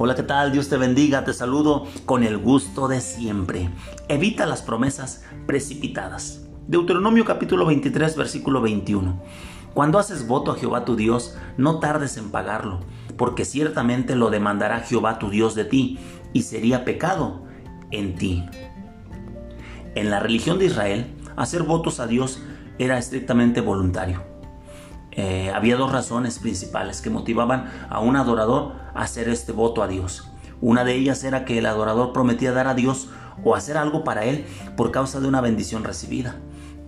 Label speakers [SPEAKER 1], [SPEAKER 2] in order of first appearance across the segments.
[SPEAKER 1] Hola, ¿qué tal? Dios te bendiga, te saludo con el gusto de siempre. Evita las promesas precipitadas. Deuteronomio capítulo 23, versículo 21. Cuando haces voto a Jehová tu Dios, no tardes en pagarlo, porque ciertamente lo demandará Jehová tu Dios de ti, y sería pecado en ti. En la religión de Israel, hacer votos a Dios era estrictamente voluntario. Eh, había dos razones principales que motivaban a un adorador a hacer este voto a Dios. Una de ellas era que el adorador prometía dar a Dios o hacer algo para él por causa de una bendición recibida.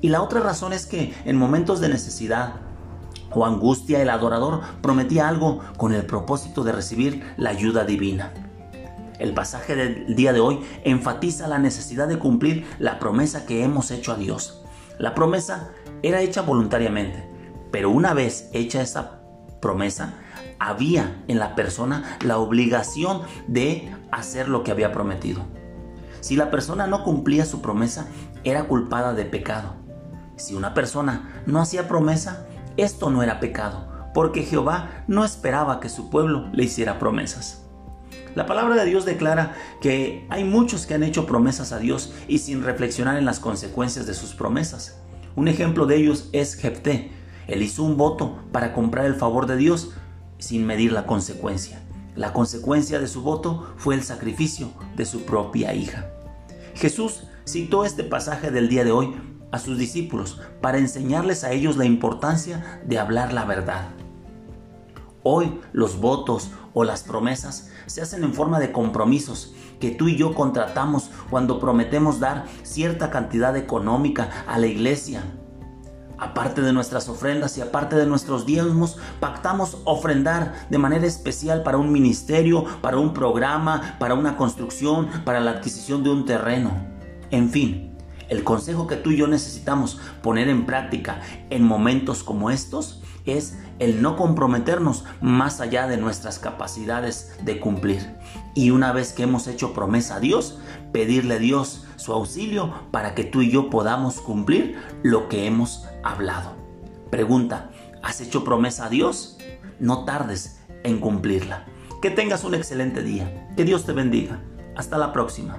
[SPEAKER 1] Y la otra razón es que en momentos de necesidad o angustia el adorador prometía algo con el propósito de recibir la ayuda divina. El pasaje del día de hoy enfatiza la necesidad de cumplir la promesa que hemos hecho a Dios. La promesa era hecha voluntariamente, pero una vez hecha esa promesa, había en la persona la obligación de hacer lo que había prometido. Si la persona no cumplía su promesa, era culpada de pecado. Si una persona no hacía promesa, esto no era pecado, porque Jehová no esperaba que su pueblo le hiciera promesas. La palabra de Dios declara que hay muchos que han hecho promesas a Dios y sin reflexionar en las consecuencias de sus promesas. Un ejemplo de ellos es Jepté, él hizo un voto para comprar el favor de Dios sin medir la consecuencia. La consecuencia de su voto fue el sacrificio de su propia hija. Jesús citó este pasaje del día de hoy a sus discípulos para enseñarles a ellos la importancia de hablar la verdad. Hoy los votos o las promesas se hacen en forma de compromisos que tú y yo contratamos cuando prometemos dar cierta cantidad económica a la iglesia Aparte de nuestras ofrendas y aparte de nuestros diezmos, pactamos ofrendar de manera especial para un ministerio, para un programa, para una construcción, para la adquisición de un terreno. En fin, el consejo que tú y yo necesitamos poner en práctica en momentos como estos es el no comprometernos más allá de nuestras capacidades de cumplir. Y una vez que hemos hecho promesa a Dios, pedirle a Dios su auxilio para que tú y yo podamos cumplir lo que hemos hablado. Pregunta, ¿has hecho promesa a Dios? No tardes en cumplirla. Que tengas un excelente día. Que Dios te bendiga. Hasta la próxima.